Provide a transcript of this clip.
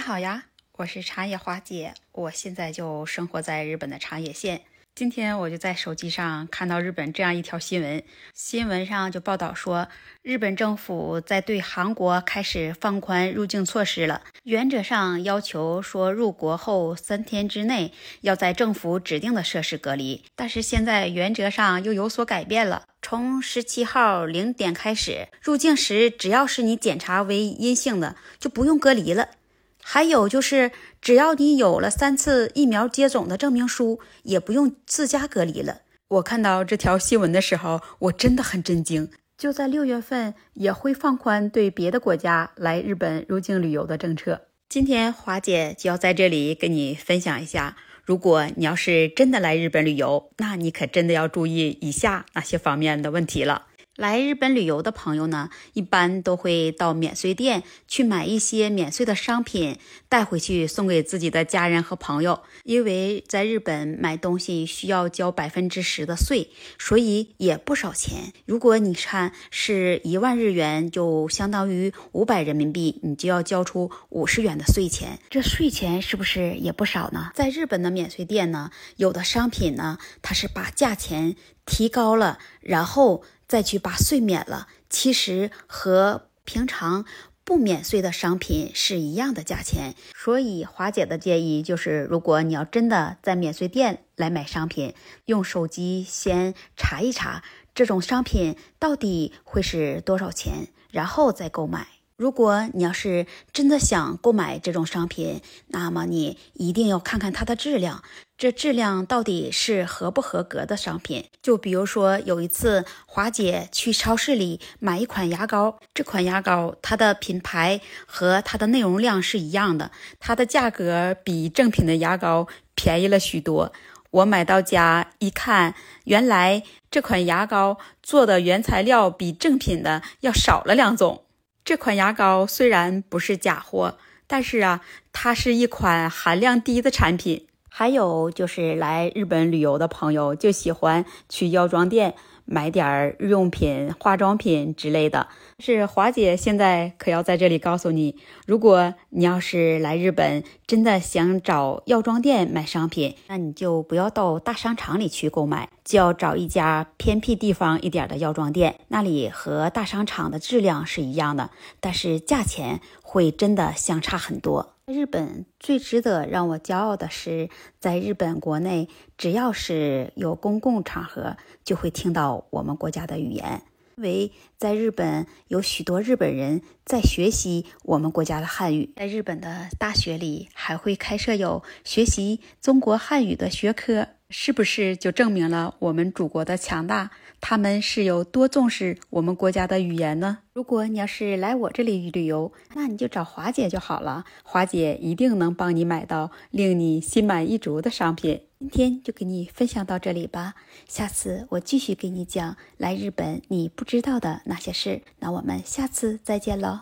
你好呀，我是茶叶花姐，我现在就生活在日本的长野县。今天我就在手机上看到日本这样一条新闻，新闻上就报道说，日本政府在对韩国开始放宽入境措施了。原则上要求说，入国后三天之内要在政府指定的设施隔离，但是现在原则上又有所改变了。从十七号零点开始，入境时只要是你检查为阴性的，就不用隔离了。还有就是，只要你有了三次疫苗接种的证明书，也不用自家隔离了。我看到这条新闻的时候，我真的很震惊。就在六月份，也会放宽对别的国家来日本入境旅游的政策。今天华姐就要在这里跟你分享一下，如果你要是真的来日本旅游，那你可真的要注意以下哪些方面的问题了。来日本旅游的朋友呢，一般都会到免税店去买一些免税的商品，带回去送给自己的家人和朋友。因为在日本买东西需要交百分之十的税，所以也不少钱。如果你看是一万日元，就相当于五百人民币，你就要交出五十元的税钱。这税钱是不是也不少呢？在日本的免税店呢，有的商品呢，它是把价钱提高了，然后。再去把税免了，其实和平常不免税的商品是一样的价钱。所以华姐的建议就是，如果你要真的在免税店来买商品，用手机先查一查这种商品到底会是多少钱，然后再购买。如果你要是真的想购买这种商品，那么你一定要看看它的质量，这质量到底是合不合格的商品。就比如说有一次华姐去超市里买一款牙膏，这款牙膏它的品牌和它的内容量是一样的，它的价格比正品的牙膏便宜了许多。我买到家一看，原来这款牙膏做的原材料比正品的要少了两种。这款牙膏虽然不是假货，但是啊，它是一款含量低的产品。还有就是来日本旅游的朋友就喜欢去药妆店买点儿日用品、化妆品之类的。是华姐现在可要在这里告诉你，如果你要是来日本，真的想找药妆店买商品，那你就不要到大商场里去购买，就要找一家偏僻地方一点的药妆店，那里和大商场的质量是一样的，但是价钱会真的相差很多。日本最值得让我骄傲的是，在日本国内，只要是有公共场合，就会听到我们国家的语言。因为在日本有许多日本人在学习我们国家的汉语，在日本的大学里还会开设有学习中国汉语的学科，是不是就证明了我们祖国的强大？他们是有多重视我们国家的语言呢？如果你要是来我这里旅游，那你就找华姐就好了，华姐一定能帮你买到令你心满意足的商品。今天就给你分享到这里吧，下次我继续给你讲来日本你不知道的那些事。那我们下次再见喽。